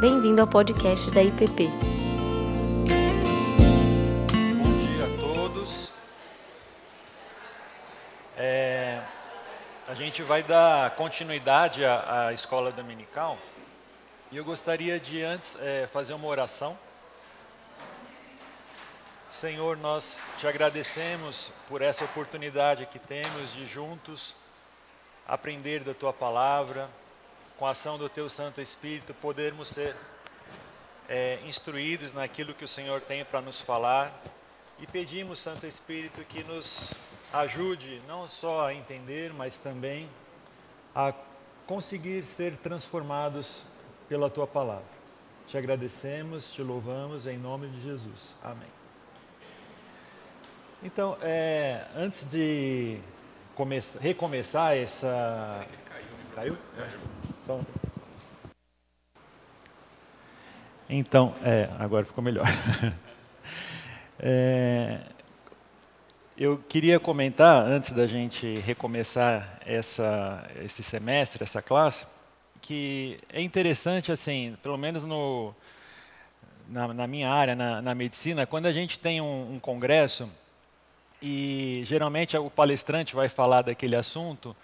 Bem-vindo ao podcast da IPP. Bom dia a todos. É, a gente vai dar continuidade à, à escola dominical e eu gostaria de antes é, fazer uma oração. Senhor, nós te agradecemos por essa oportunidade que temos de juntos aprender da tua palavra, com a ação do teu Santo Espírito, podermos ser é, instruídos naquilo que o Senhor tem para nos falar. E pedimos, Santo Espírito, que nos ajude não só a entender, mas também a conseguir ser transformados pela tua palavra. Te agradecemos, te louvamos em nome de Jesus. Amém. Então, é, antes de recomeçar essa. Caiu? Caiu? Então, é, agora ficou melhor. é, eu queria comentar, antes da gente recomeçar essa, esse semestre, essa classe, que é interessante, assim, pelo menos no, na, na minha área, na, na, medicina, quando a gente tem um, um congresso e geralmente o palestrante vai falar daquele assunto,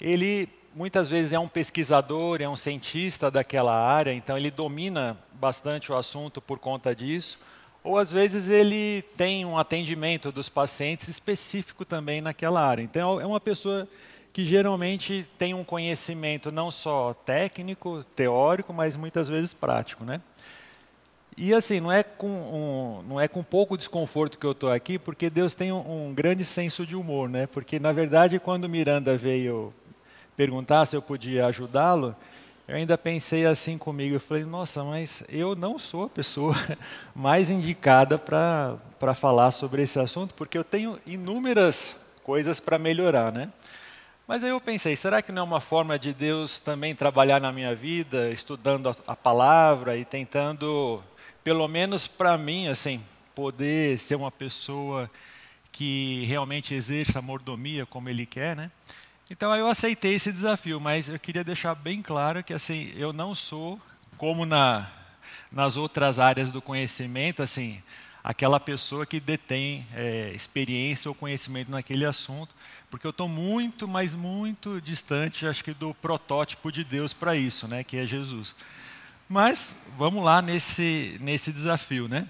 ele muitas vezes é um pesquisador, é um cientista daquela área, então ele domina bastante o assunto por conta disso, ou às vezes ele tem um atendimento dos pacientes específico também naquela área. Então é uma pessoa que geralmente tem um conhecimento não só técnico, teórico, mas muitas vezes prático, né? E assim, não é com, um, não é com pouco desconforto que eu estou aqui, porque Deus tem um, um, grande senso de humor, né? Porque, na verdade, quando Miranda veio perguntar se eu podia ajudá-lo, eu ainda pensei assim comigo, eu falei, nossa, mas eu não sou a pessoa mais indicada para falar sobre esse assunto, porque eu tenho inúmeras coisas para melhorar, né? Mas aí eu pensei, será que não é uma forma de Deus também trabalhar na minha vida, estudando a, a palavra e tentando pelo menos para mim, assim, poder ser uma pessoa que realmente exerça a mordomia como ele quer, né? Então eu aceitei esse desafio, mas eu queria deixar bem claro que assim, eu não sou como na nas outras áreas do conhecimento, assim, aquela pessoa que detém é, experiência ou conhecimento naquele assunto, porque eu estou muito, mas muito distante, acho que do protótipo de Deus para isso, né, que é Jesus. Mas vamos lá nesse, nesse desafio, né?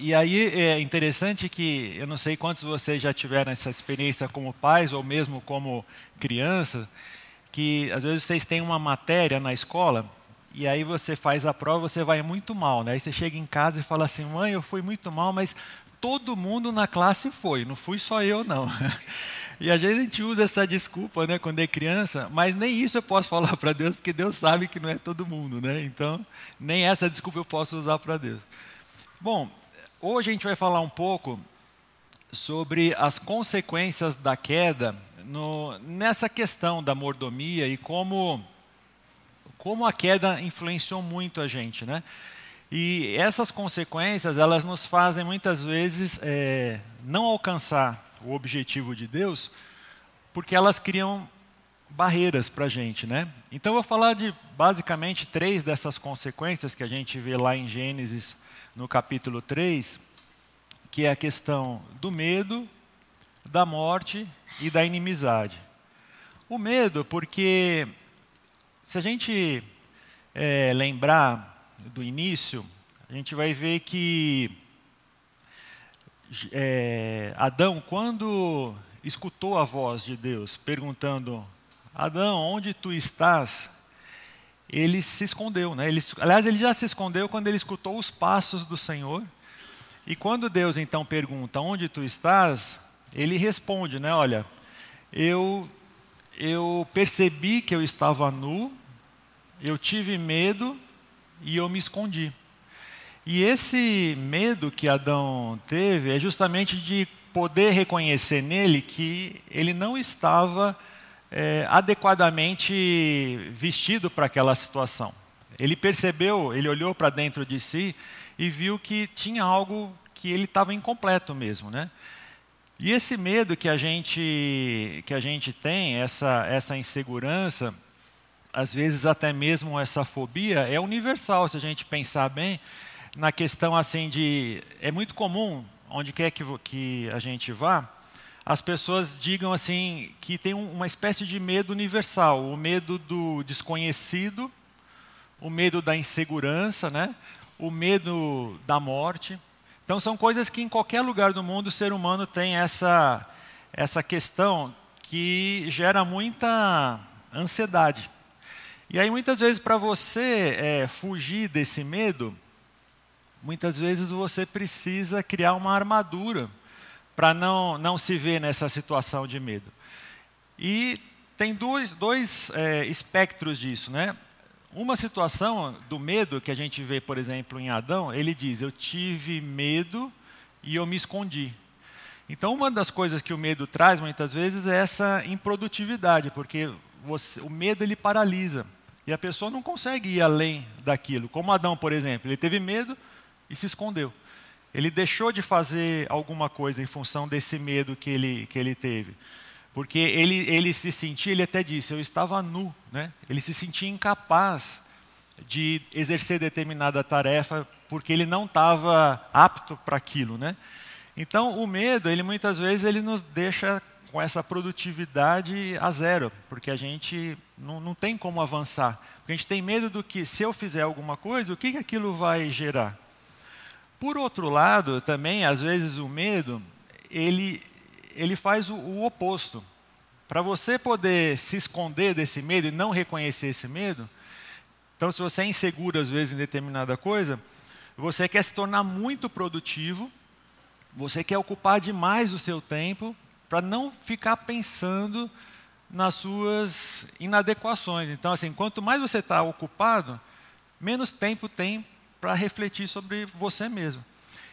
E aí é interessante que eu não sei quantos de vocês já tiveram essa experiência como pais ou mesmo como criança, que às vezes vocês têm uma matéria na escola e aí você faz a prova, você vai muito mal, né? Aí você chega em casa e fala assim: "Mãe, eu fui muito mal, mas todo mundo na classe foi, não fui só eu não". E às vezes a gente usa essa desculpa, né, quando é criança, mas nem isso eu posso falar para Deus, porque Deus sabe que não é todo mundo, né? Então, nem essa desculpa eu posso usar para Deus. Bom, hoje a gente vai falar um pouco sobre as consequências da queda no, nessa questão da mordomia e como como a queda influenciou muito a gente, né? E essas consequências elas nos fazem muitas vezes é, não alcançar o objetivo de Deus, porque elas criam barreiras para a gente, né? Então eu vou falar de basicamente três dessas consequências que a gente vê lá em Gênesis no capítulo 3, que é a questão do medo, da morte e da inimizade. O medo, porque se a gente é, lembrar do início, a gente vai ver que é, Adão, quando escutou a voz de Deus perguntando: Adão, onde tu estás? Ele se escondeu, né? Ele, aliás, ele já se escondeu quando ele escutou os passos do Senhor. E quando Deus então pergunta: Onde tu estás? Ele responde, né? Olha, eu eu percebi que eu estava nu, eu tive medo e eu me escondi. E esse medo que Adão teve é justamente de poder reconhecer nele que ele não estava é, adequadamente vestido para aquela situação. Ele percebeu, ele olhou para dentro de si e viu que tinha algo que ele estava incompleto mesmo, né? E esse medo que a gente que a gente tem, essa essa insegurança, às vezes até mesmo essa fobia é universal, se a gente pensar bem na questão assim de é muito comum onde quer que, que a gente vá, as pessoas digam assim que tem uma espécie de medo universal, o medo do desconhecido, o medo da insegurança, né? o medo da morte. Então são coisas que em qualquer lugar do mundo o ser humano tem essa, essa questão que gera muita ansiedade. E aí muitas vezes para você é, fugir desse medo, muitas vezes você precisa criar uma armadura para não, não se ver nessa situação de medo. E tem dois, dois é, espectros disso. Né? Uma situação do medo que a gente vê, por exemplo, em Adão, ele diz: Eu tive medo e eu me escondi. Então, uma das coisas que o medo traz muitas vezes é essa improdutividade, porque você, o medo ele paralisa e a pessoa não consegue ir além daquilo. Como Adão, por exemplo, ele teve medo e se escondeu. Ele deixou de fazer alguma coisa em função desse medo que ele, que ele teve. Porque ele, ele se sentia, ele até disse, eu estava nu. Né? Ele se sentia incapaz de exercer determinada tarefa porque ele não estava apto para aquilo. Né? Então, o medo, ele muitas vezes ele nos deixa com essa produtividade a zero, porque a gente não, não tem como avançar. Porque a gente tem medo do que, se eu fizer alguma coisa, o que, que aquilo vai gerar. Por outro lado, também, às vezes, o medo, ele, ele faz o, o oposto. Para você poder se esconder desse medo e não reconhecer esse medo, então, se você é inseguro, às vezes, em determinada coisa, você quer se tornar muito produtivo, você quer ocupar demais o seu tempo para não ficar pensando nas suas inadequações. Então, assim, quanto mais você está ocupado, menos tempo tem para refletir sobre você mesmo.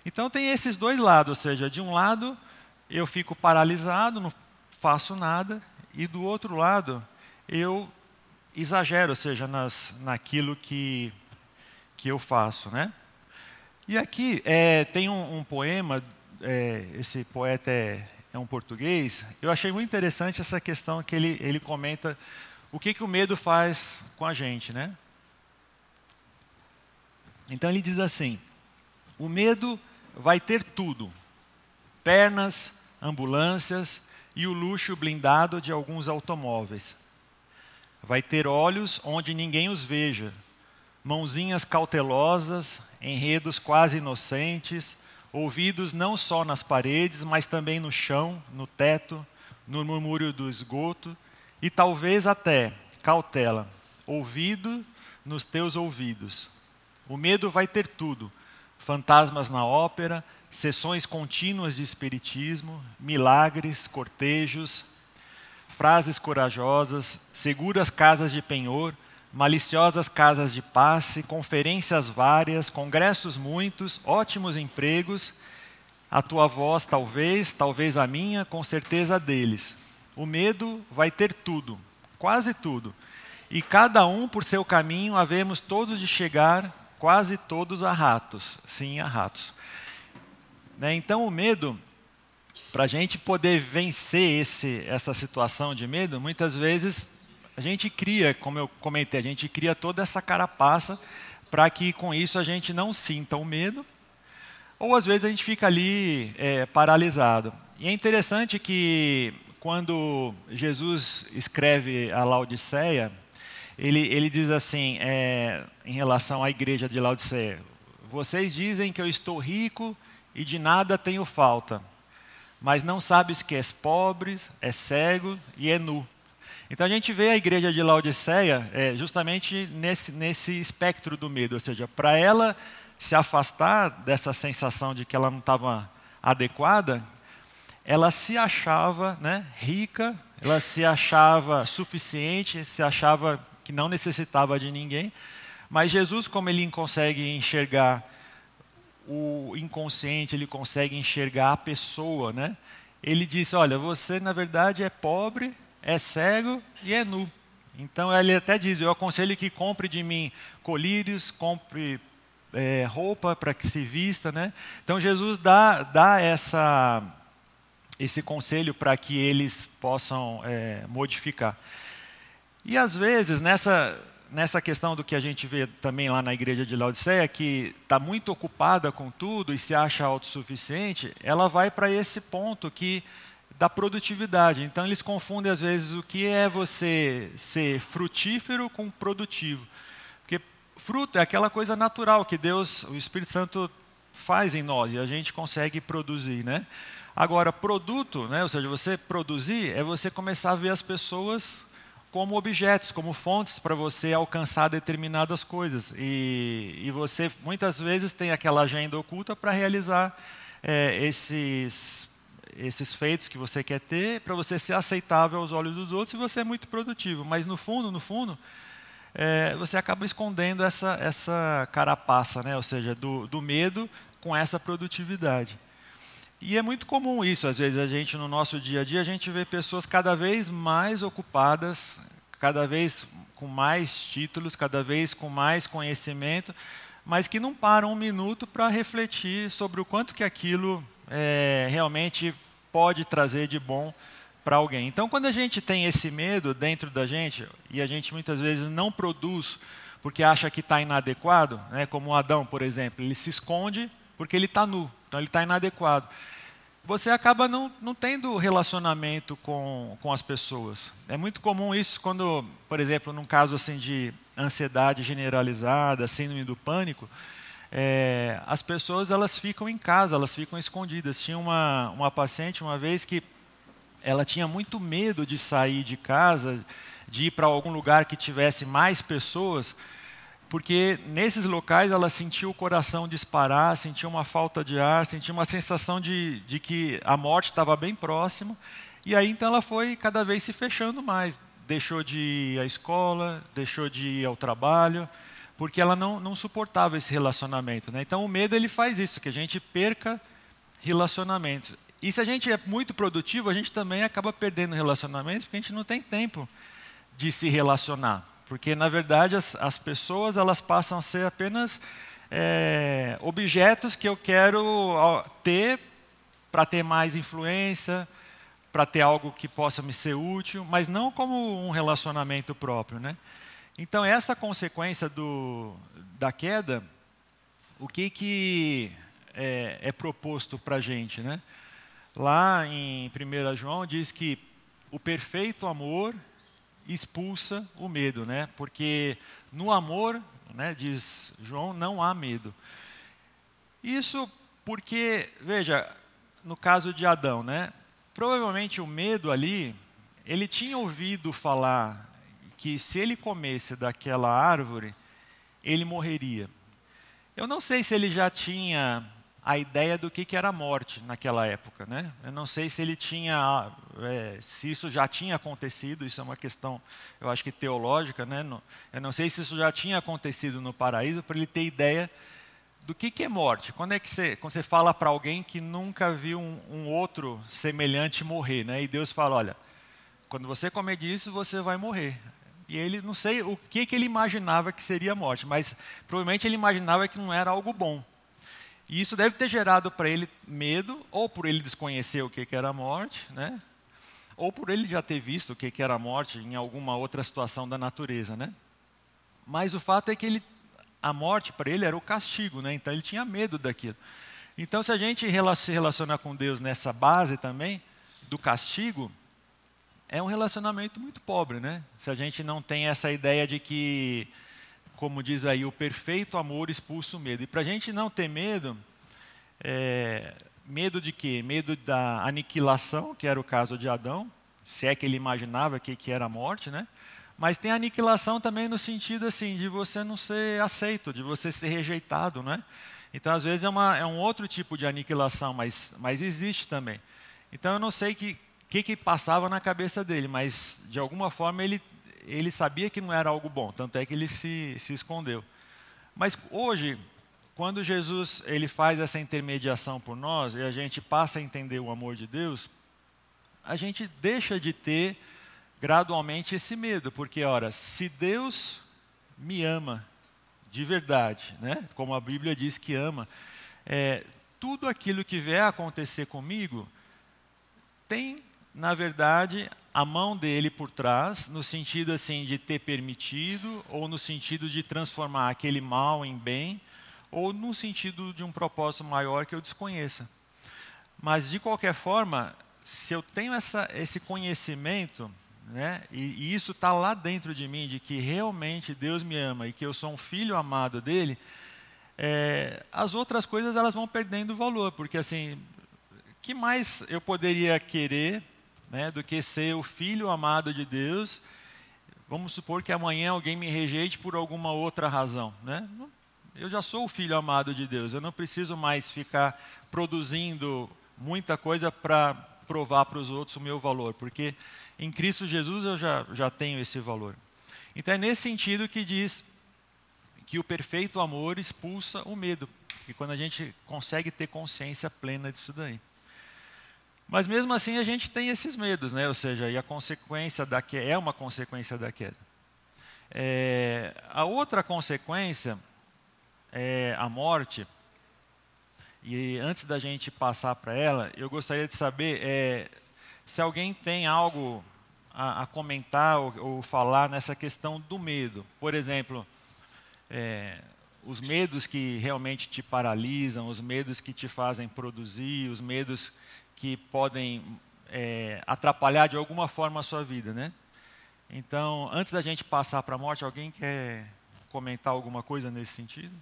Então tem esses dois lados, ou seja, de um lado eu fico paralisado, não faço nada, e do outro lado eu exagero, ou seja, nas, naquilo que, que eu faço. Né? E aqui é, tem um, um poema, é, esse poeta é, é, um português, eu achei muito interessante essa questão que ele, ele comenta o que, que o medo faz com a gente. Né? Então ele diz assim: o medo vai ter tudo: pernas, ambulâncias e o luxo blindado de alguns automóveis. Vai ter olhos onde ninguém os veja, mãozinhas cautelosas, enredos quase inocentes, ouvidos não só nas paredes, mas também no chão, no teto, no murmúrio do esgoto, e talvez até, cautela, ouvido nos teus ouvidos o medo vai ter tudo: fantasmas na ópera, sessões contínuas de espiritismo, milagres, cortejos, frases corajosas, seguras casas de penhor, maliciosas casas de passe, conferências várias, congressos muitos, ótimos empregos, a tua voz talvez, talvez a minha, com certeza deles. O medo vai ter tudo, quase tudo. E cada um por seu caminho havemos todos de chegar quase todos a ratos. Sim, a ratos. Né? Então, o medo, para a gente poder vencer esse, essa situação de medo, muitas vezes a gente cria, como eu comentei, a gente cria toda essa carapaça para que com isso a gente não sinta o medo, ou às vezes a gente fica ali é, paralisado. E é interessante que quando Jesus escreve a Laodiceia, ele, ele diz assim, é, em relação à igreja de Laodiceia: Vocês dizem que eu estou rico e de nada tenho falta, mas não sabes que és pobre, é cego e é nu. Então a gente vê a igreja de Laodiceia é, justamente nesse, nesse espectro do medo, ou seja, para ela se afastar dessa sensação de que ela não estava adequada, ela se achava né, rica, ela se achava suficiente, se achava que não necessitava de ninguém, mas Jesus, como ele consegue enxergar o inconsciente, ele consegue enxergar a pessoa, né? Ele disse: Olha, você na verdade é pobre, é cego e é nu. Então ele até diz: Eu aconselho que compre de mim colírios, compre é, roupa para que se vista, né? Então Jesus dá, dá essa, esse conselho para que eles possam é, modificar. E às vezes, nessa, nessa questão do que a gente vê também lá na igreja de Laodiceia, que está muito ocupada com tudo e se acha autossuficiente, ela vai para esse ponto que da produtividade. Então eles confundem às vezes o que é você ser frutífero com produtivo. Porque fruto é aquela coisa natural que Deus, o Espírito Santo faz em nós e a gente consegue produzir, né? Agora, produto, né, ou seja, você produzir é você começar a ver as pessoas como objetos, como fontes para você alcançar determinadas coisas. E, e, você muitas vezes tem aquela agenda oculta para realizar é, esses esses feitos que você quer ter para você ser aceitável aos olhos dos outros e você é muito produtivo. Mas no fundo, no fundo, é, você acaba escondendo essa, essa carapaça, né? ou seja, do, do medo com essa produtividade. E é muito comum isso, às vezes a gente no nosso dia a dia a gente vê pessoas cada vez mais ocupadas, cada vez com mais títulos, cada vez com mais conhecimento, mas que não param um minuto para refletir sobre o quanto que aquilo é, realmente pode trazer de bom para alguém. Então, quando a gente tem esse medo dentro da gente, e a gente muitas vezes não produz porque acha que está inadequado, né, como o Adão, por exemplo, ele se esconde porque ele está nu, então ele está inadequado. Você acaba não, não tendo relacionamento com, com as pessoas. É muito comum isso quando, por exemplo, num caso assim de ansiedade generalizada, síndrome do pânico, é, as pessoas elas ficam em casa, elas ficam escondidas. Tinha uma, uma paciente uma vez que ela tinha muito medo de sair de casa, de ir para algum lugar que tivesse mais pessoas, porque nesses locais ela sentia o coração disparar, sentia uma falta de ar, sentia uma sensação de, de que a morte estava bem próxima. E aí então ela foi cada vez se fechando mais. Deixou de ir à escola, deixou de ir ao trabalho, porque ela não, não suportava esse relacionamento. Né? Então o medo ele faz isso, que a gente perca relacionamentos. E se a gente é muito produtivo, a gente também acaba perdendo relacionamentos, porque a gente não tem tempo de se relacionar. Porque, na verdade, as, as pessoas elas passam a ser apenas é, objetos que eu quero ter para ter mais influência, para ter algo que possa me ser útil, mas não como um relacionamento próprio. Né? Então, essa consequência do, da queda, o que, que é, é proposto para a gente? Né? Lá em 1 João diz que o perfeito amor expulsa o medo, né? porque no amor, né, diz João, não há medo. Isso porque, veja, no caso de Adão, né, provavelmente o medo ali, ele tinha ouvido falar que se ele comesse daquela árvore, ele morreria. Eu não sei se ele já tinha a ideia do que, que era morte naquela época. Né? Eu não sei se ele tinha, é, se isso já tinha acontecido, isso é uma questão, eu acho que teológica. Né? Eu não sei se isso já tinha acontecido no paraíso, para ele ter ideia do que, que é morte. Quando é que você, quando você fala para alguém que nunca viu um, um outro semelhante morrer, né? e Deus fala: olha, quando você comer disso, você vai morrer. E ele, não sei o que, que ele imaginava que seria morte, mas provavelmente ele imaginava que não era algo bom. E isso deve ter gerado para ele medo, ou por ele desconhecer o que, que era a morte, né? ou por ele já ter visto o que, que era a morte em alguma outra situação da natureza. Né? Mas o fato é que ele, a morte para ele era o castigo, né? então ele tinha medo daquilo. Então, se a gente se relaciona com Deus nessa base também, do castigo, é um relacionamento muito pobre, né? Se a gente não tem essa ideia de que, como diz aí, o perfeito amor expulsa o medo. E para a gente não ter medo, é, medo de quê? Medo da aniquilação, que era o caso de Adão, se é que ele imaginava que, que era a morte, né? Mas tem aniquilação também no sentido assim de você não ser aceito, de você ser rejeitado, né? Então às vezes é, uma, é um outro tipo de aniquilação, mas, mas existe também. Então eu não sei que, que, que passava na cabeça dele, mas de alguma forma ele, ele sabia que não era algo bom, tanto é que ele se, se escondeu. Mas hoje, quando Jesus ele faz essa intermediação por nós e a gente passa a entender o amor de Deus, a gente deixa de ter gradualmente esse medo, porque ora, se Deus me ama de verdade, né? Como a Bíblia diz que ama, é, tudo aquilo que vier a acontecer comigo tem na verdade, a mão dele por trás, no sentido assim de ter permitido, ou no sentido de transformar aquele mal em bem, ou no sentido de um propósito maior que eu desconheça. Mas de qualquer forma, se eu tenho essa, esse conhecimento, né, e, e isso está lá dentro de mim, de que realmente Deus me ama e que eu sou um filho amado dele, é, as outras coisas elas vão perdendo valor, porque assim, que mais eu poderia querer né, do que ser o filho amado de Deus? Vamos supor que amanhã alguém me rejeite por alguma outra razão, né? Eu já sou o filho amado de Deus, eu não preciso mais ficar produzindo muita coisa para provar para os outros o meu valor, porque em Cristo Jesus eu já, já tenho esse valor. Então é nesse sentido que diz que o perfeito amor expulsa o medo, que quando a gente consegue ter consciência plena disso daí. Mas mesmo assim a gente tem esses medos, né? Ou seja, e a consequência da queda é uma consequência da queda. É, a outra consequência é a morte. E antes da gente passar para ela, eu gostaria de saber é, se alguém tem algo a, a comentar ou, ou, falar nessa questão do medo. Por exemplo, é, os medos que realmente te paralisam, os medos que te fazem produzir, os medos que podem é, atrapalhar de alguma forma a sua vida, né? Então, antes da gente passar para a morte, alguém quer comentar alguma coisa nesse sentido?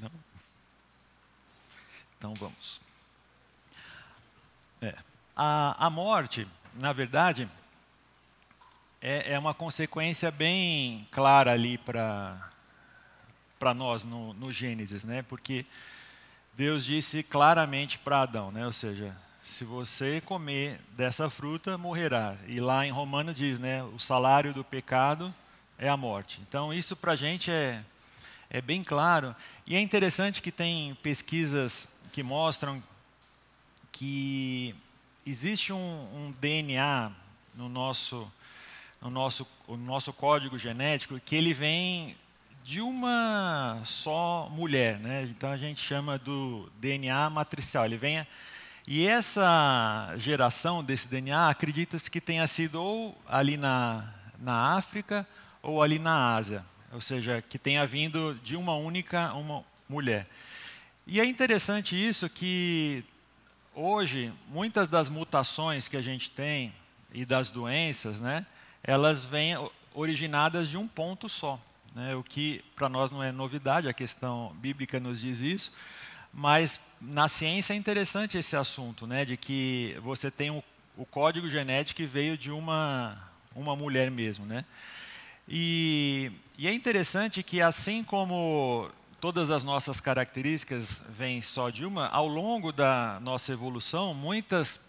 Não? Então vamos. É. A, a morte, na verdade, é, é uma consequência bem clara ali para nós no, no Gênesis, né? Porque Deus disse claramente para Adão, né? Ou seja, se você comer dessa fruta, morrerá. E lá em Romanos diz, né? O salário do pecado é a morte. Então isso para a gente é, é bem claro. E é interessante que tem pesquisas que mostram que existe um, um DNA no nosso no nosso, o nosso código genético que ele vem de uma só mulher, né? Então a gente chama do DNA matricial. Ele vem e essa geração desse DNA acredita-se que tenha sido ou ali na, na África ou ali na Ásia, ou seja, que tenha vindo de uma única uma mulher. E é interessante isso que hoje muitas das mutações que a gente tem e das doenças, né? Elas vêm originadas de um ponto só. Né? O que para nós não é novidade, a questão bíblica nos diz isso, mas na ciência é interessante esse assunto, né? de que você tem o, o código genético que veio de uma, uma mulher mesmo. Né? E, e é interessante que, assim como todas as nossas características vêm só de uma, ao longo da nossa evolução, muitas,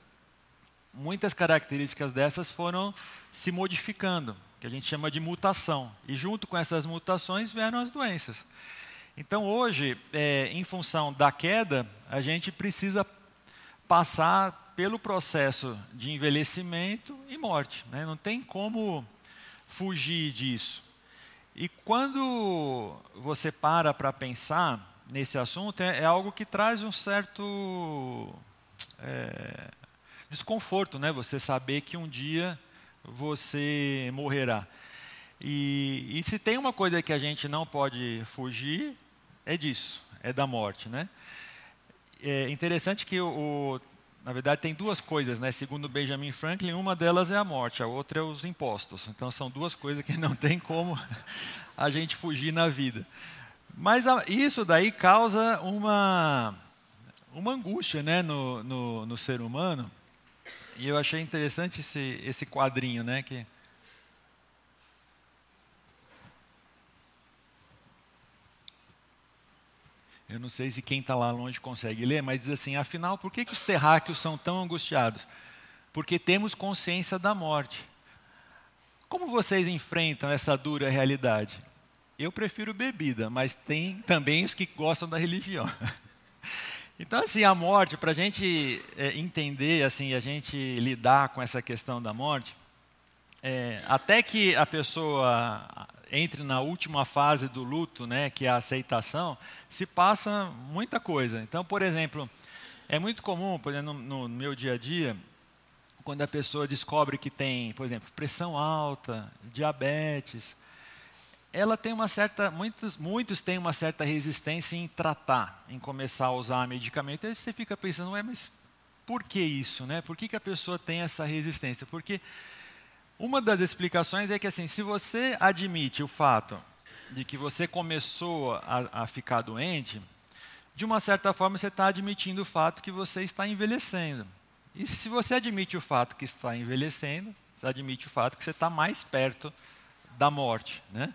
muitas características dessas foram se modificando, que a gente chama de mutação. E junto com essas mutações vieram as doenças. Então hoje, é, em função da queda, a gente precisa passar pelo processo de envelhecimento e morte. Né? Não tem como fugir disso. E quando você para para pensar nesse assunto, é, é, algo que traz um certo é, desconforto, né? Você saber que um dia você morrerá. E, e, se tem uma coisa que a gente não pode fugir, é disso, é da morte. Né? É interessante que, o, na verdade, tem duas coisas, né? segundo Benjamin Franklin, uma delas é a morte, a outra é os impostos. Então, são duas coisas que não tem como a gente fugir na vida. Mas a, isso daí causa uma, uma angústia né? no, no, no ser humano, e eu achei interessante esse, esse quadrinho, né? Que Eu não sei se quem está lá longe consegue ler, mas diz assim: afinal, por que, que os terráqueos são tão angustiados? Porque temos consciência da morte. Como vocês enfrentam essa dura realidade? Eu prefiro bebida, mas tem também os que gostam da religião. Então, assim, a morte, para a gente é, entender, assim, a gente lidar com essa questão da morte, é, até que a pessoa entre na última fase do luto, né, que é a aceitação, se passa muita coisa. Então, por exemplo, é muito comum, por exemplo, no, no meu dia a dia, quando a pessoa descobre que tem, por exemplo, pressão alta, diabetes, ela tem uma certa, muitos, muitos têm uma certa resistência em tratar, em começar a usar medicamento. Aí você fica pensando, ué, mas por que isso, né? Por que, que a pessoa tem essa resistência? Porque uma das explicações é que assim, se você admite o fato de que você começou a, a ficar doente, de uma certa forma você está admitindo o fato que você está envelhecendo. E se você admite o fato que está envelhecendo, você admite o fato que você está mais perto da morte, né?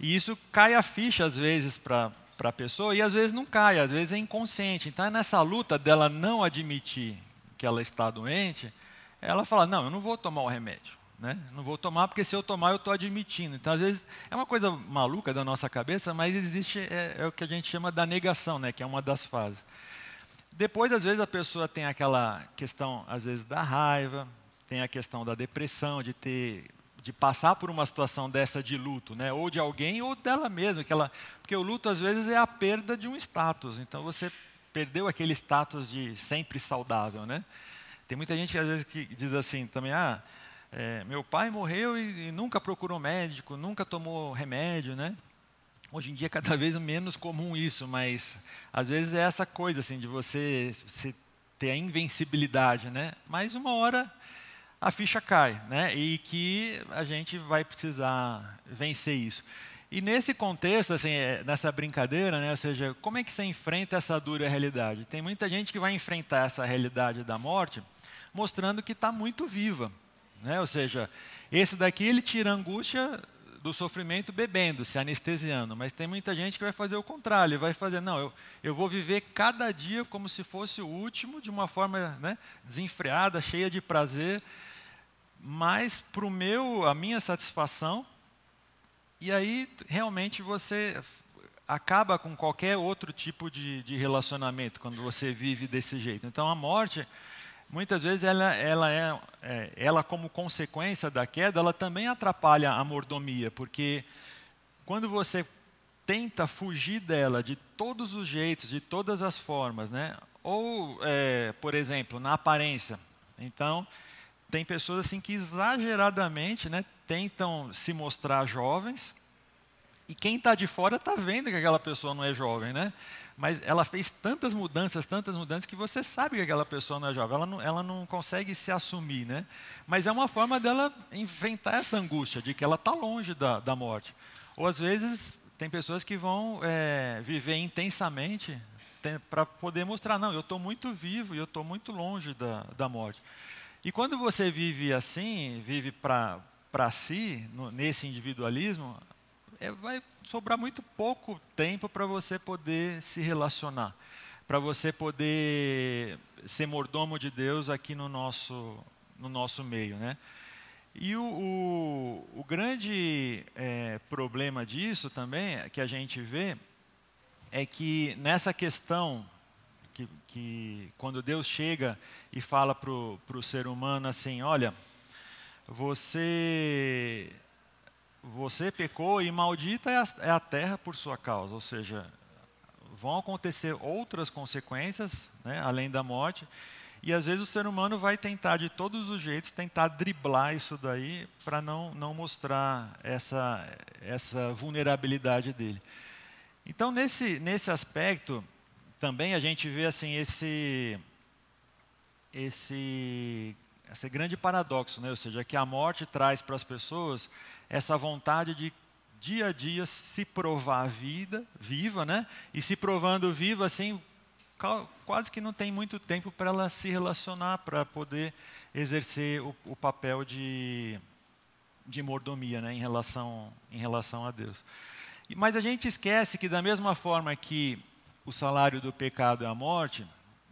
E isso cai a ficha às vezes para a pessoa e às vezes não cai, às vezes é inconsciente. Então, é nessa luta dela não admitir que ela está doente, ela fala: Não, eu não vou tomar o remédio. Né? Não vou tomar porque se eu tomar eu estou admitindo. Então, às vezes, é uma coisa maluca da nossa cabeça, mas existe é, é, o que a gente chama da negação, né? que é uma das fases. Depois, às vezes, a pessoa tem aquela questão, às vezes, da raiva, tem a questão da depressão, de ter de passar por uma situação dessa de luto, né? ou de alguém ou dela mesma, que ela, porque o luto às vezes é a perda de um status. Então você perdeu aquele status de sempre saudável, né? Tem muita gente às vezes que diz assim também, ah, é, meu pai morreu e, e, nunca procurou médico, nunca tomou remédio, né? Hoje em dia é cada vez menos comum isso, mas às vezes é essa coisa assim de você ter a invencibilidade, né? Mas uma hora a ficha cai, né? E que a gente vai precisar vencer isso. E nesse contexto, assim, é, nessa brincadeira, né, ou seja, como é que você enfrenta essa dura realidade? Tem muita gente que vai enfrentar essa realidade da morte mostrando que está muito viva, né? Ou seja, esse daqui ele tira a angústia do sofrimento bebendo, se anestesiando, mas tem muita gente que vai fazer o contrário, vai fazer, não, eu, eu vou viver cada dia como se fosse o último, de uma forma né, desenfreada, cheia de prazer, mas para o meu, a minha satisfação, e aí realmente você acaba com qualquer outro tipo de, de relacionamento quando você vive desse jeito. Então a morte, muitas vezes ela, ela é, é, ela como consequência da queda, ela também atrapalha a mordomia, porque quando você tenta fugir dela de todos os jeitos, de todas as formas, né? Ou, é, por exemplo, na aparência. Então, tem pessoas assim que exageradamente né, tentam se mostrar jovens e quem está de fora está vendo que aquela pessoa não é jovem, né? Mas ela fez tantas mudanças, tantas mudanças que você sabe que aquela pessoa não é jovem. Ela não, ela não consegue se assumir, né? Mas é uma forma dela enfrentar essa angústia de que ela está longe da, da morte. Ou às vezes tem pessoas que vão é, viver intensamente para poder mostrar, não, eu estou muito vivo e eu estou muito longe da, da morte. E quando você vive assim, vive para si, no, nesse individualismo, é, vai sobrar muito pouco tempo para você poder se relacionar, para você poder ser mordomo de Deus aqui no nosso, no nosso meio. Né? E o, o, o grande é, problema disso também, que a gente vê, é que nessa questão que, que quando Deus chega e fala para o ser humano assim: olha, você, você pecou e maldita é a, é a terra por sua causa. Ou seja, vão acontecer outras consequências, né, além da morte. E às vezes o ser humano vai tentar de todos os jeitos tentar driblar isso daí para não, não mostrar essa, essa vulnerabilidade dele. Então, nesse, nesse aspecto, também a gente vê assim esse esse esse grande paradoxo, né? Ou seja, que a morte traz para as pessoas essa vontade de dia a dia se provar vida, viva, né? E se provando viva assim, quase que não tem muito tempo para ela se relacionar, para poder exercer o, o, papel de, de mordomia, né? Em relação em relação a Deus. Mas a gente esquece que da mesma forma que o salário do pecado é a morte,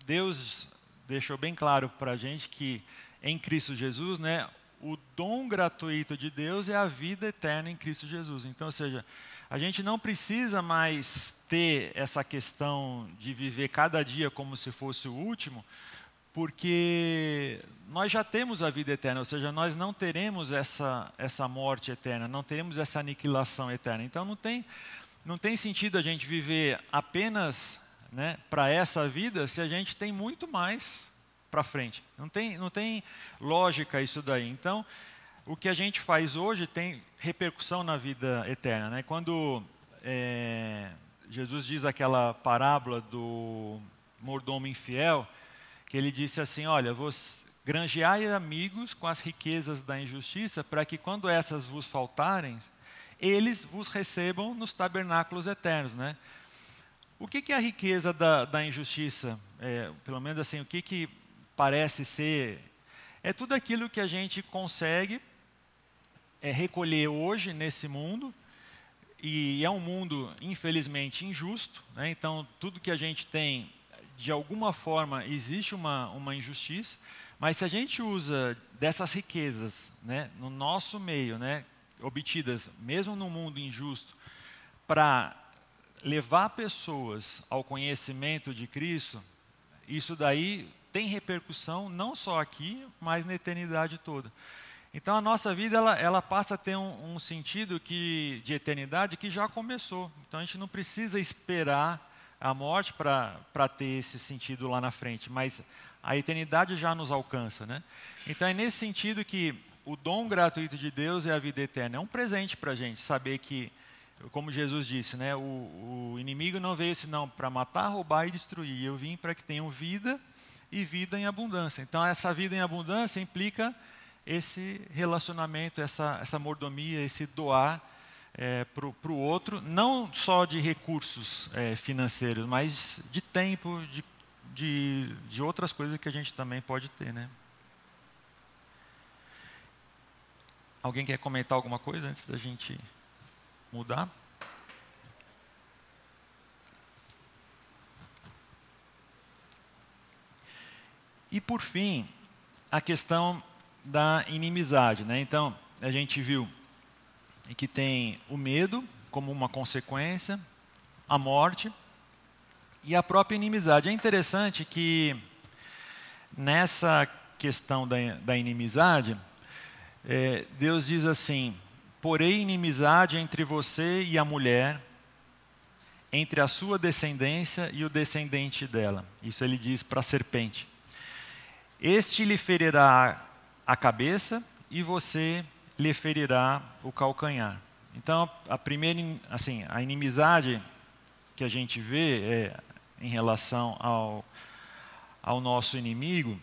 Deus deixou bem claro para a gente que em Cristo Jesus, né, o dom gratuito de Deus é a vida eterna em Cristo Jesus. Então, ou seja, a gente não precisa mais ter essa questão de viver cada dia como se fosse o último, porque nós já temos a vida eterna, ou seja, nós não teremos essa, essa morte eterna, não teremos essa aniquilação eterna. Então não tem, não tem sentido a gente viver apenas né, para essa vida se a gente tem muito mais para frente. Não tem, não tem lógica isso daí. Então, o que a gente faz hoje tem repercussão na vida eterna. Né? Quando é, Jesus diz aquela parábola do mordomo infiel, que ele disse assim: Olha, vos granjeai amigos com as riquezas da injustiça, para que quando essas vos faltarem, eles vos recebam nos tabernáculos eternos. Né? O que, que é a riqueza da, da injustiça? É, pelo menos assim, o que, que parece ser? É tudo aquilo que a gente consegue é, recolher hoje nesse mundo, e é um mundo, infelizmente, injusto. Né? Então, tudo que a gente tem de alguma forma existe uma, uma injustiça, mas se a gente usa dessas riquezas né, no nosso meio, né, obtidas mesmo no mundo injusto, para levar pessoas ao conhecimento de Cristo, isso daí tem repercussão não só aqui, mas na eternidade toda. Então a nossa vida ela, ela passa a ter um, um sentido que, de eternidade que já começou. Então a gente não precisa esperar a morte para ter esse sentido lá na frente, mas a eternidade já nos alcança. Né? Então é nesse sentido que o dom gratuito de Deus é a vida eterna. É um presente para a gente saber que, como Jesus disse, né, o, o inimigo não veio senão para matar, roubar e destruir. Eu vim para que tenham vida e vida em abundância. Então essa vida em abundância implica esse relacionamento, essa, essa mordomia, esse doar é, para o outro, não só de recursos é, financeiros, mas de tempo, de, de, de outras coisas que a gente também pode ter. Né? Alguém quer comentar alguma coisa antes da gente mudar? E por fim, a questão da inimizade. Né? Então, a gente viu que tem o medo como uma consequência, a morte e a própria inimizade. É interessante que nessa questão da, da inimizade, é, Deus diz assim: porém inimizade entre você e a mulher, entre a sua descendência e o descendente dela. Isso ele diz para a serpente. Este lhe ferirá a cabeça e você lhe ferirá o calcanhar. Então, a primeira, assim, a inimizade que a gente vê é, em relação ao, ao nosso inimigo,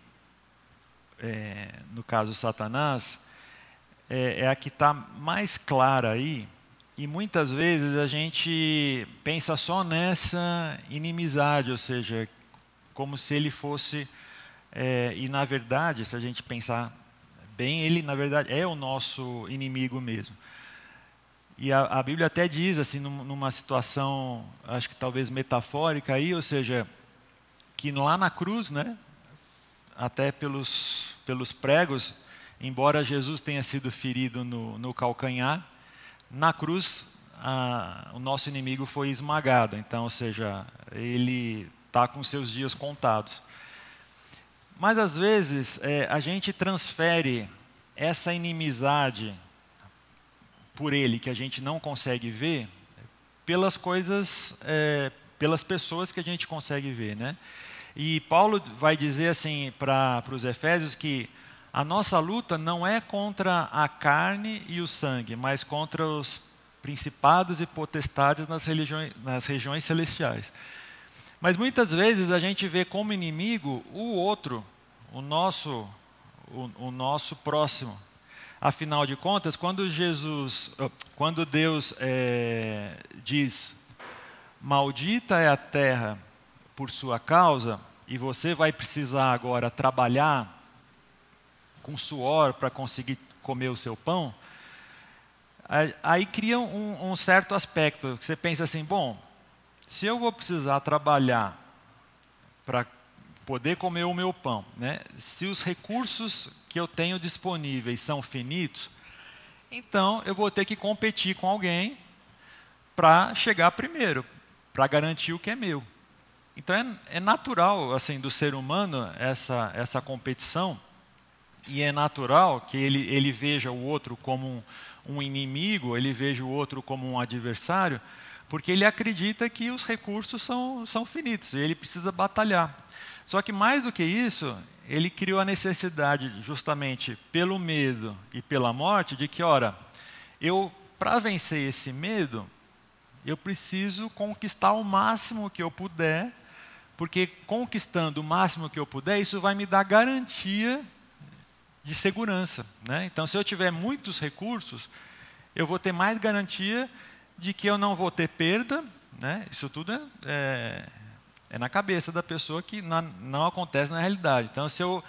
é, no caso Satanás, é, é a que está mais clara aí, e muitas vezes a gente pensa só nessa inimizade, ou seja, como se ele fosse. É, e na verdade, se a gente pensar bem, ele na verdade é o nosso inimigo mesmo. E a, a, Bíblia até diz, assim, numa situação, acho que talvez metafórica aí, ou seja, que lá na cruz, né, até pelos, pelos pregos, embora Jesus tenha sido ferido no, no calcanhar, na cruz a, o nosso inimigo foi esmagado. Então, ou seja, ele está com seus dias contados. Mas às vezes é, a gente transfere essa inimizade por ele que a gente não consegue ver pelas coisas, é, pelas pessoas que a gente consegue ver, né? E Paulo vai dizer assim para os Efésios que a nossa luta não é contra a carne e o sangue, mas contra os principados e potestades nas, nas regiões celestiais. Mas muitas vezes a gente vê como inimigo o outro, o nosso, o, o nosso próximo. Afinal de contas, quando Jesus, quando Deus é, diz, maldita é a terra por sua causa, e você vai precisar agora trabalhar com suor para conseguir comer o seu pão, aí cria um, um certo aspecto que você pensa assim, bom, se eu vou precisar trabalhar para poder comer o meu pão, né? se os recursos que eu tenho disponíveis são finitos, então eu vou ter que competir com alguém para chegar primeiro, para garantir o que é meu. Então é, é, natural assim do ser humano essa, essa competição e é natural que ele, ele veja o outro como um, um inimigo, ele veja o outro como um adversário, porque ele acredita que os recursos são, são finitos e ele precisa batalhar. Só que mais do que isso, ele criou a necessidade, justamente pelo medo e pela morte, de que, ora, eu, para vencer esse medo, eu preciso conquistar o máximo que eu puder, porque conquistando o máximo que eu puder, isso vai me dar garantia de segurança. Né? Então, se eu tiver muitos recursos, eu vou ter mais garantia de que eu não vou ter perda. Né? Isso tudo é, é, é na cabeça da pessoa que não, não acontece na realidade. Então, se eu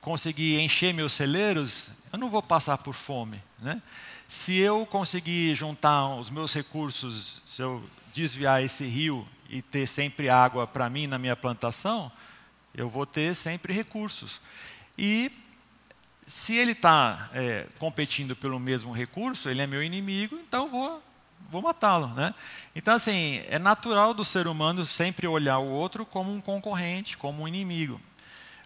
conseguir encher meus celeiros, eu não vou passar por fome. Né? Se eu conseguir juntar os meus recursos, se eu desviar esse rio e ter sempre água para mim na minha plantação, eu vou ter sempre recursos. E se ele está é, competindo pelo mesmo recurso, ele é meu inimigo, então vou, vou matá-lo. Né? Então, assim, é natural do ser humano sempre olhar o outro como um concorrente, como um inimigo.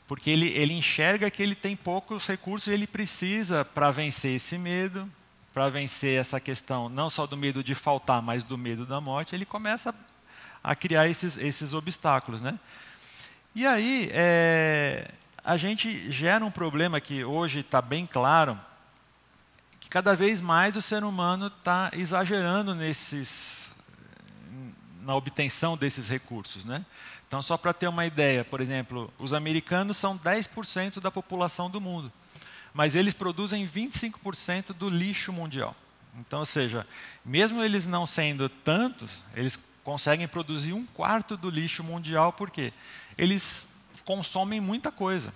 Porque ele, ele enxerga que ele tem poucos recursos e ele precisa, para vencer esse medo, para vencer essa questão, não só do medo de faltar, mas do medo da morte, ele começa a criar esses, esses obstáculos. Né? E aí, é, a gente gera um problema que hoje está bem claro, que cada vez mais o ser humano está exagerando nesses, na obtenção desses recursos. Né? Então, só para ter uma ideia, por exemplo, os americanos são 10% da população do mundo, mas eles produzem 25% do lixo mundial. Então, ou seja, mesmo eles não sendo tantos, eles conseguem produzir um quarto do lixo mundial, porque eles consomem muita coisa.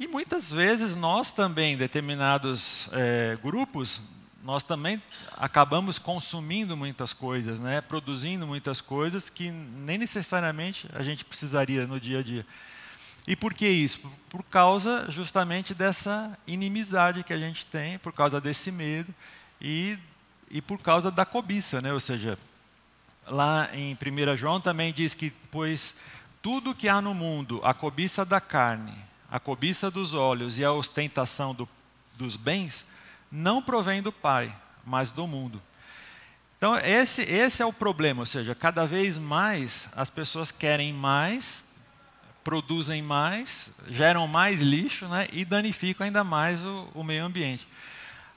E muitas vezes nós também, determinados é, grupos, nós também acabamos consumindo muitas coisas, né? produzindo muitas coisas que nem necessariamente a gente precisaria no dia a dia. E por que isso? Por causa justamente dessa inimizade que a gente tem, por causa desse medo e, e por causa da cobiça. Né? Ou seja, lá em 1 João também diz que, pois tudo que há no mundo, a cobiça da carne, a cobiça dos olhos e a ostentação do, dos bens, não provém do Pai, mas do mundo. Então, esse, esse é o problema, ou seja, cada vez mais as pessoas querem mais, produzem mais, geram mais lixo né, e danificam ainda mais o, o meio ambiente.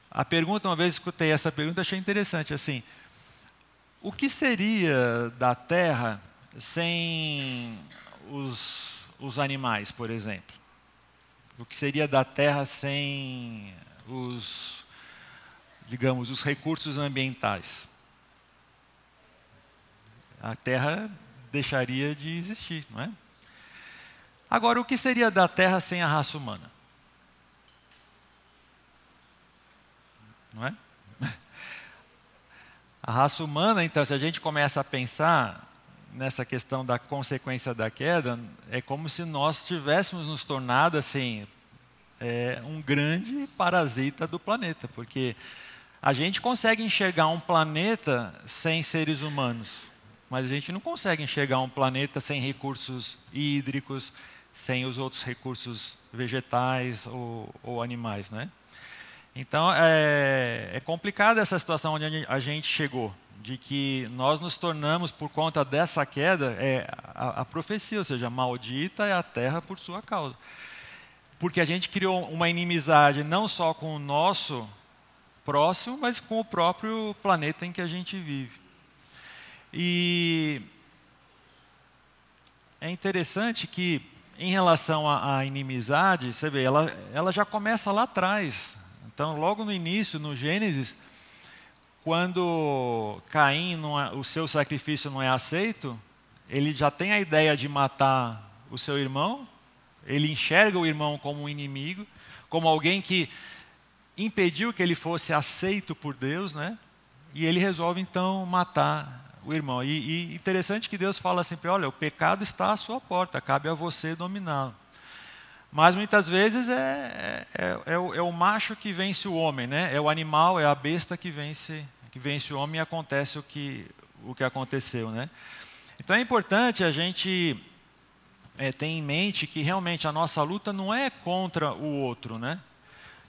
A pergunta, uma vez escutei essa pergunta, achei interessante, assim, o que seria da Terra sem os, os animais, por exemplo? O que seria da Terra sem os, digamos, os recursos ambientais? A Terra deixaria de existir, não é? Agora, o que seria da Terra sem a raça humana? Não é? A raça humana, então, se a gente começa a pensar nessa questão da consequência da queda, é como se nós tivéssemos nos tornado assim é, um grande parasita do planeta, porque a gente consegue enxergar um planeta sem seres humanos, mas a gente não consegue enxergar um planeta sem recursos hídricos, sem os outros recursos vegetais ou, ou animais, né? Então é, é complicada essa situação onde a gente chegou de que nós nos tornamos, por conta dessa queda, é a, a profecia, ou seja, maldita é a terra por sua causa. Porque a gente criou uma inimizade não só com o nosso próximo, mas com o próprio planeta em que a gente vive. E é interessante que, em relação à, inimizade, você vê, ela, ela já começa lá atrás. Então, logo no início, no Gênesis, quando Caim, é, o seu sacrifício não é aceito, ele já tem a ideia de matar o seu irmão, ele enxerga o irmão como um inimigo, como alguém que impediu que ele fosse aceito por Deus, né? E ele resolve então matar o irmão. E, e interessante que Deus fala sempre: olha, o pecado está à sua porta, cabe a você dominá-lo. Mas muitas vezes é, é, é, o, é, o, macho que vence o homem, né? É o animal, é a besta que vence, que vence o homem e acontece o que, o que aconteceu, né? Então é importante a gente é, ter em mente que realmente a nossa luta não é contra o outro, né?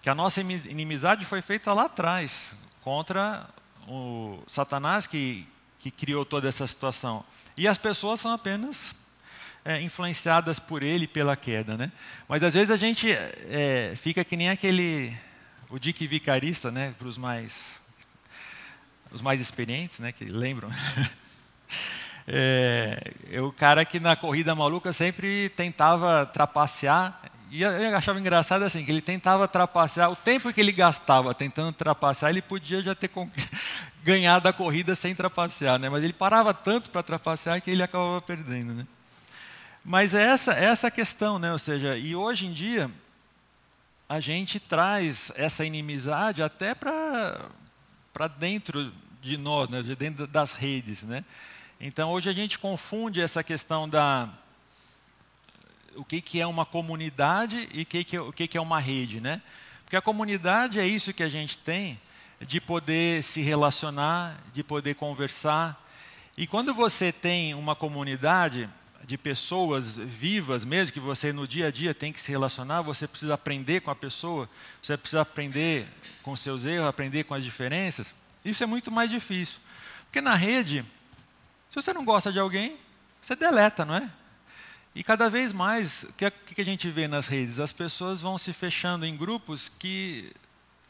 Que a nossa inimizade foi feita lá atrás, contra o Satanás que, que criou toda essa situação. E as pessoas são apenas é, influenciadas por ele pela queda, né? Mas às vezes a gente é, fica que nem aquele o Dick Vicarista, né? Para os mais os mais experientes, né? Que lembram. É, o cara que na corrida maluca sempre tentava trapacear. E eu achava engraçado assim, que ele tentava trapacear, o tempo que ele gastava tentando trapacear, ele podia já ter ganhado a corrida sem trapacear, né? mas ele parava tanto para trapacear que ele acabava perdendo. Né? Mas é essa, é essa a questão, né? ou seja, e hoje em dia, a gente traz essa inimizade até para dentro de nós, né? de dentro das redes. Né? Então, hoje a gente confunde essa questão da o que, que é uma comunidade e que que, o que, que é uma rede, né? Porque a comunidade é isso que a gente tem de poder se relacionar, de poder conversar. E quando você tem uma comunidade de pessoas vivas, mesmo que você no dia a dia tem que se relacionar, você precisa aprender com a pessoa, você precisa aprender com seus erros, aprender com as diferenças. Isso é muito mais difícil. Porque na rede, se você não gosta de alguém, você deleta, não é? E cada vez mais, o que, que a gente vê nas redes? As pessoas vão se fechando em grupos que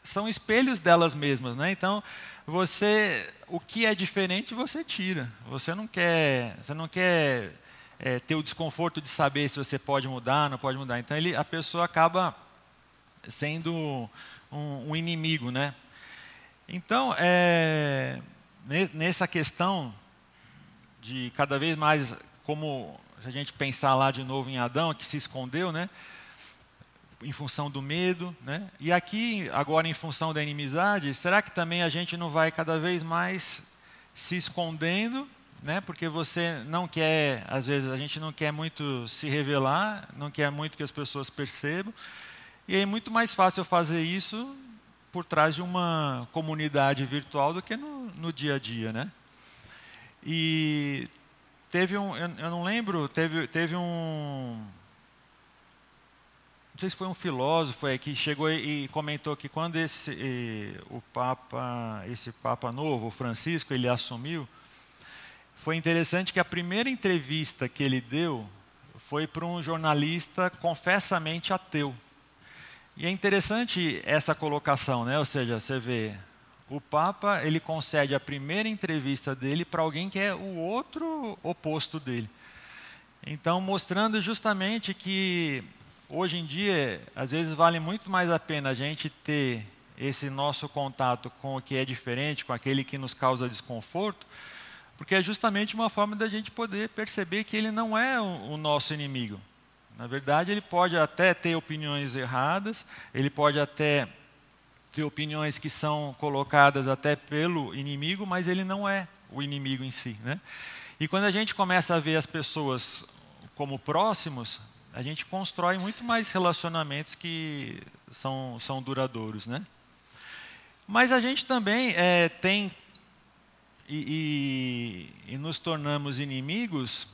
são espelhos delas mesmas, né? Então, você, o que é diferente, você tira. Você não quer, você não quer é, ter o desconforto de saber se você pode mudar, não pode mudar. Então, ele, a pessoa acaba sendo um, um inimigo, né? Então, é, nessa questão de cada vez mais, como a gente pensar lá de novo em Adão, que se escondeu, né? Em função do medo, né? E aqui, agora em função da inimizade, será que também a gente não vai cada vez mais se escondendo, né? Porque você não quer, às vezes a gente não quer muito se revelar, não quer muito que as pessoas percebam. E é muito mais fácil fazer isso por trás de uma comunidade virtual do que no, no dia a dia, né? E teve um, eu, eu não lembro, teve, teve um, não sei se foi um filósofo é, que chegou e comentou que quando esse o Papa, esse Papa novo, o Francisco, ele assumiu, foi interessante que a primeira entrevista que ele deu foi para um jornalista confessamente ateu. E é interessante essa colocação, né? Ou seja, você vê o Papa ele concede a primeira entrevista dele para alguém que é o outro oposto dele. Então, mostrando justamente que hoje em dia, às vezes vale muito mais a pena a gente ter esse nosso contato com o que é diferente, com aquele que nos causa desconforto, porque é justamente uma forma da gente poder perceber que ele não é o, nosso inimigo. Na verdade, ele pode até ter opiniões erradas, ele pode até ter opiniões que são colocadas até pelo inimigo, mas ele não é o inimigo em si. Né? E quando a gente começa a ver as pessoas como próximos, a gente constrói muito mais relacionamentos que são, são duradouros. Né? Mas a gente também é, tem e, e, e, nos tornamos inimigos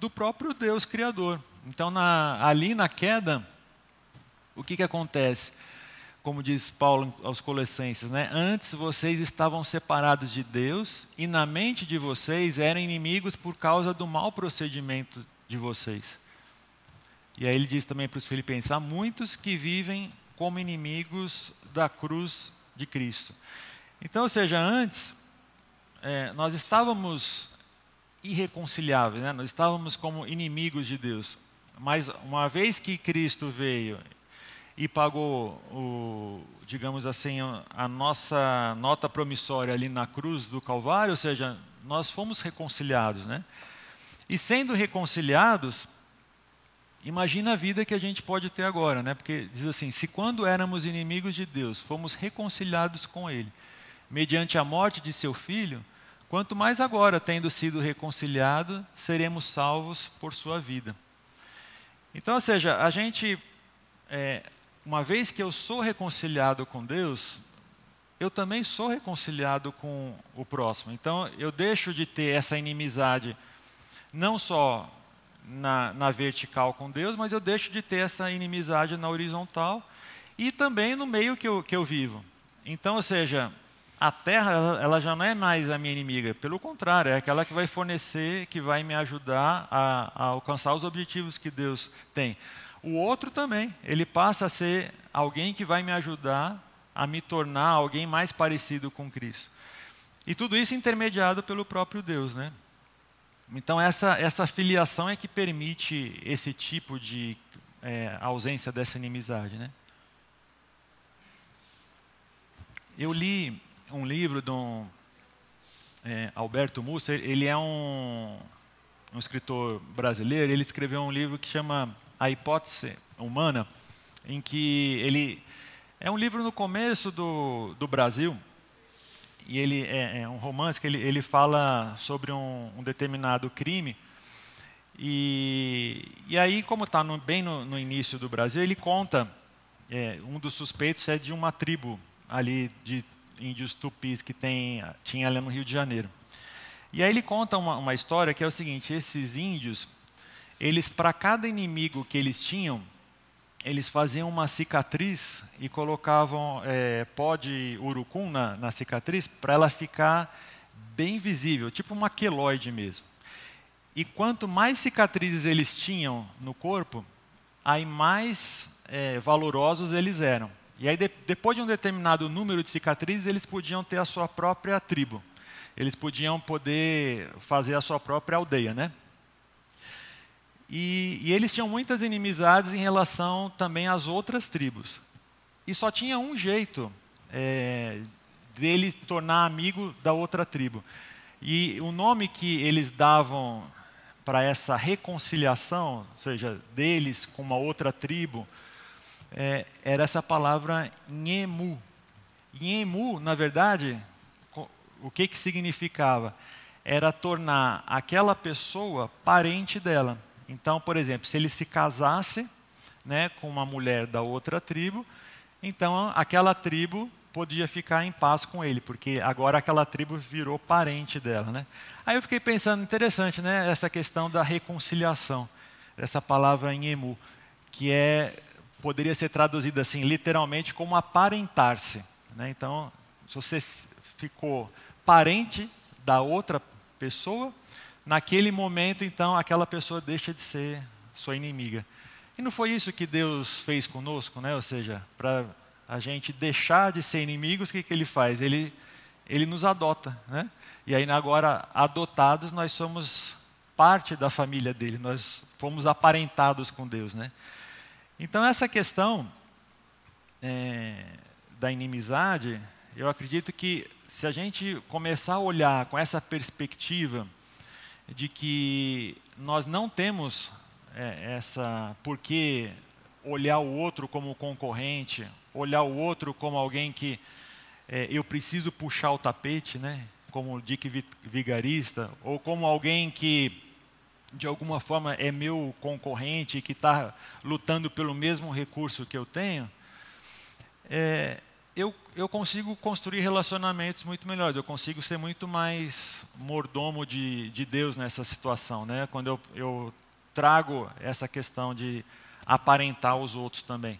do próprio Deus Criador. Então, na, ali na queda, o que, que acontece? como diz Paulo aos Colossenses, né? Antes vocês estavam separados de Deus e na mente de vocês eram inimigos por causa do mau procedimento de vocês. E aí ele diz também para os filipenses: há muitos que vivem como inimigos da cruz de Cristo. Então, ou seja, antes é, nós estávamos irreconciliáveis, né? nós estávamos como inimigos de Deus. Mas uma vez que Cristo veio e pagou, o, digamos assim, a nossa nota promissória ali na cruz do Calvário, ou seja, nós fomos reconciliados, né? E sendo reconciliados, imagina a vida que a gente pode ter agora, né? Porque diz assim: se quando éramos inimigos de Deus, fomos reconciliados com Ele, mediante a morte de seu filho, quanto mais agora, tendo sido reconciliados, seremos salvos por sua vida. Então, ou seja, a gente é, uma vez que eu sou reconciliado com Deus, eu também sou reconciliado com o próximo. Então, eu deixo de ter essa inimizade não só na, na vertical com Deus, mas eu deixo de ter essa inimizade na horizontal e também no meio que eu, que eu vivo. Então, ou seja, a terra ela já não é mais a minha inimiga, pelo contrário, é aquela que vai fornecer, que vai me ajudar a, a, alcançar os objetivos que Deus tem. O outro também, ele passa a ser alguém que vai me ajudar a me tornar alguém mais parecido com Cristo. E tudo isso intermediado pelo próprio Deus, né? Então essa essa filiação é que permite esse tipo de é, ausência dessa inimizade, né? Eu li um livro de um é, Alberto Musser, ele é um, um escritor brasileiro, ele escreveu um livro que chama A Hipótese Humana, em que ele é um livro no começo do, do Brasil, e ele é, é um romance que ele, ele fala sobre um, um determinado crime. E, e aí, como está bem no, no, início do Brasil, ele conta, é, um dos suspeitos é de uma tribo ali de índios tupis que tem, tinha ali no Rio de Janeiro. E aí ele conta uma, uma história que é o seguinte, esses índios, eles para cada inimigo que eles tinham, eles faziam uma cicatriz e colocavam é, pó de urucum na, na cicatriz para ela ficar bem visível, tipo uma queloide mesmo. E quanto mais cicatrizes eles tinham no corpo, aí mais é, valorosos eles eram. E aí, de, depois de um determinado número de cicatrizes, eles podiam ter a sua própria tribo. Eles podiam poder fazer a sua própria aldeia, né? E, e, eles tinham muitas inimizades em relação também às outras tribos. E só tinha um jeito é, dele tornar amigo da outra tribo. E o nome que eles davam para essa reconciliação, ou seja, deles com uma outra tribo, é, era essa palavra Nhemu. Nhemu, na verdade, o que, que significava? Era tornar aquela pessoa parente dela. Então, por exemplo, se ele se casasse né, com uma mulher da outra tribo, então aquela tribo podia ficar em paz com ele, porque agora aquela tribo virou parente dela. Né? Aí eu fiquei pensando, interessante, né, essa questão da reconciliação, essa palavra em emu, que é poderia ser traduzida assim, literalmente, como aparentar-se. Né? Então, se você ficou parente da outra pessoa, naquele momento, então, aquela pessoa deixa de ser sua inimiga. E não foi isso que Deus fez conosco, né? Ou seja, para a gente deixar de ser inimigos, o que, que Ele faz? Ele, ele nos adota, né? E aí agora, adotados, nós somos parte da família dele, nós fomos aparentados com Deus, né? Então essa questão é, da inimizade, eu acredito que se a gente começar a olhar com essa perspectiva de que nós não temos é, essa por que olhar o outro como concorrente, olhar o outro como alguém que é, eu preciso puxar o tapete, né? como Dick Vigarista, ou como alguém que de alguma forma é meu concorrente, que está lutando pelo mesmo recurso que eu tenho, é, eu, eu consigo construir relacionamentos muito melhores, eu consigo ser muito mais mordomo de, de Deus nessa situação, né? quando eu, eu trago essa questão de aparentar os outros também.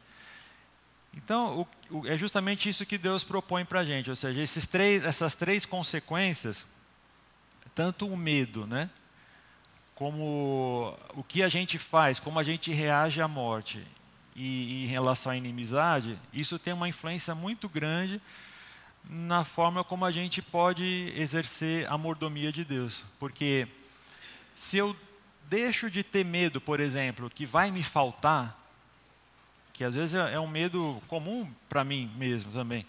Então, o, o, é justamente isso que Deus propõe para a gente, ou seja, esses três, essas três consequências, tanto o medo, né? Como o que a gente faz, como a gente reage à morte e, e em relação à inimizade, isso tem uma influência muito grande na forma como a gente pode exercer a mordomia de Deus. Porque se eu deixo de ter medo, por exemplo, que vai me faltar, que às vezes é, é um medo comum para mim mesmo também.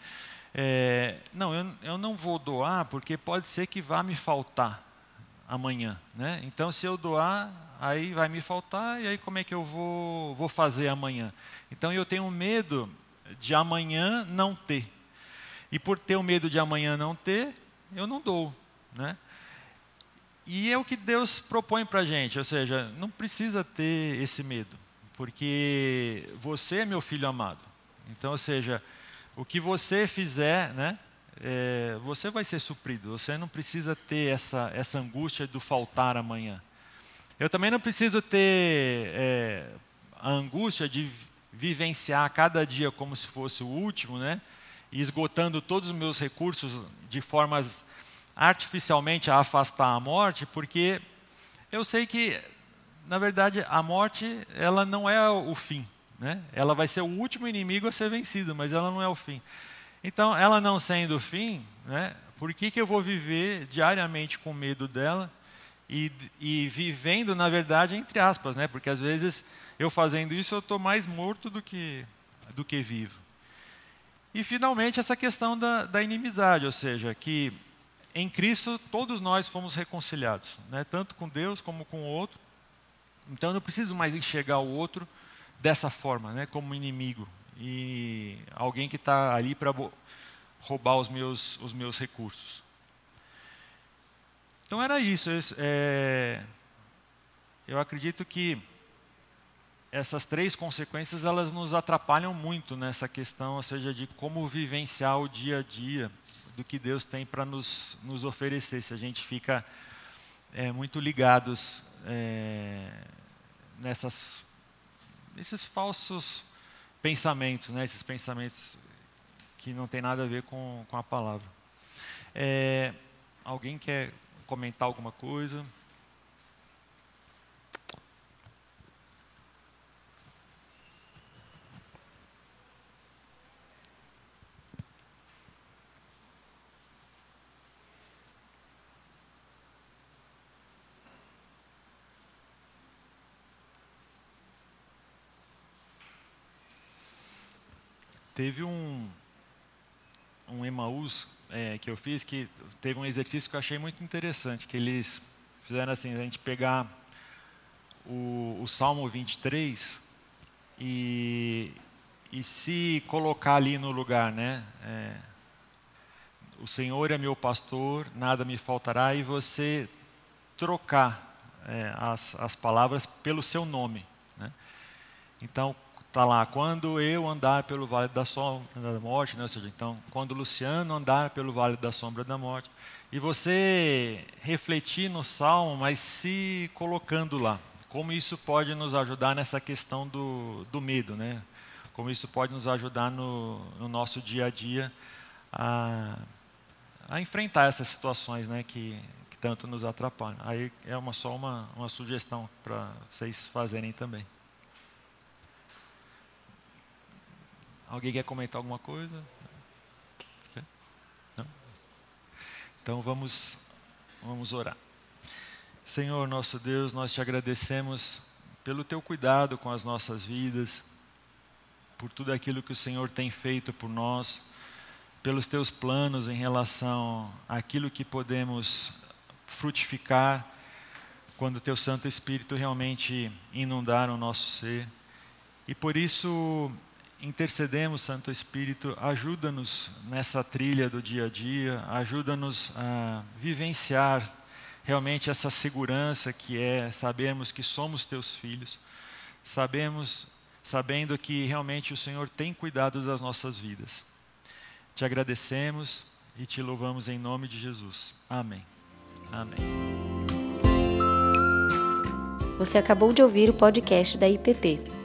É, não, eu, eu não vou doar porque pode ser que vá me faltar amanhã. Né? Então, se eu doar, aí vai me faltar, e aí como é que eu vou, vou fazer amanhã? Então, eu tenho medo de amanhã não ter. E por ter o medo de amanhã não ter, eu não dou. Né? E é o que Deus propõe para a gente, ou seja, não precisa ter esse medo, porque você é meu filho amado. Então, ou seja, o que você fizer, né, é, você vai ser suprido. Você não precisa ter essa, essa angústia do faltar amanhã. Eu também não preciso ter é, a angústia de vivenciar cada dia como se fosse o último, né? E esgotando todos os meus recursos de formas artificialmente a afastar a morte, porque eu sei que, na verdade, a morte ela não é o fim, né? Ela vai ser o último inimigo a ser vencido, mas ela não é o fim. Então, ela não sendo o fim, né? Por que, que eu vou viver diariamente com medo dela e, e vivendo, na verdade, entre aspas, né? Porque às vezes eu fazendo isso eu estou mais morto do que do que vivo. E finalmente essa questão da, da inimizade, ou seja, que em Cristo todos nós fomos reconciliados, né? tanto com Deus como com o outro. Então eu não preciso mais enxergar o outro dessa forma, né? como inimigo e alguém que está ali para roubar os meus, os meus recursos. Então era isso. É, eu acredito que essas três consequências elas nos atrapalham muito nessa questão, ou seja, de como vivenciar o dia a dia do que Deus tem para nos, nos oferecer. Se a gente fica é, muito ligados é, nessas, nesses falsos pensamentos, né, esses pensamentos que não tem nada a ver com, com a palavra. É, alguém quer comentar alguma coisa? Teve um, um Emaús é, que eu fiz que teve um exercício que eu achei muito interessante, que eles fizeram assim, a gente pegar o, o Salmo 23 e, e se colocar ali no lugar, né? É, o Senhor é meu pastor, nada me faltará, e você trocar é, as, as palavras pelo seu nome. Né? Então, Está lá, quando eu andar pelo vale da sombra da morte, né? ou seja, então, quando Luciano andar pelo vale da sombra da morte. E você refletir no salmo, mas se colocando lá. Como isso pode nos ajudar nessa questão do, do medo, né? Como isso pode nos ajudar no, no nosso dia a dia a, a enfrentar essas situações né? que, que tanto nos atrapalham. Aí é uma, só uma, uma sugestão para vocês fazerem também. Alguém quer comentar alguma coisa? Não? Então vamos, vamos orar. Senhor nosso Deus, nós te agradecemos pelo teu cuidado com as nossas vidas, por tudo aquilo que o Senhor tem feito por nós, pelos teus planos em relação àquilo que podemos frutificar quando o teu Santo Espírito realmente inundar o nosso ser. E por isso intercedemos, Santo Espírito, ajuda-nos nessa trilha do dia a dia, ajuda-nos a vivenciar realmente essa segurança que é sabermos que somos teus filhos, sabemos, sabendo que realmente o Senhor tem cuidado das nossas vidas. Te agradecemos e te louvamos em nome de Jesus. Amém. Amém. Você acabou de ouvir o podcast da IPP.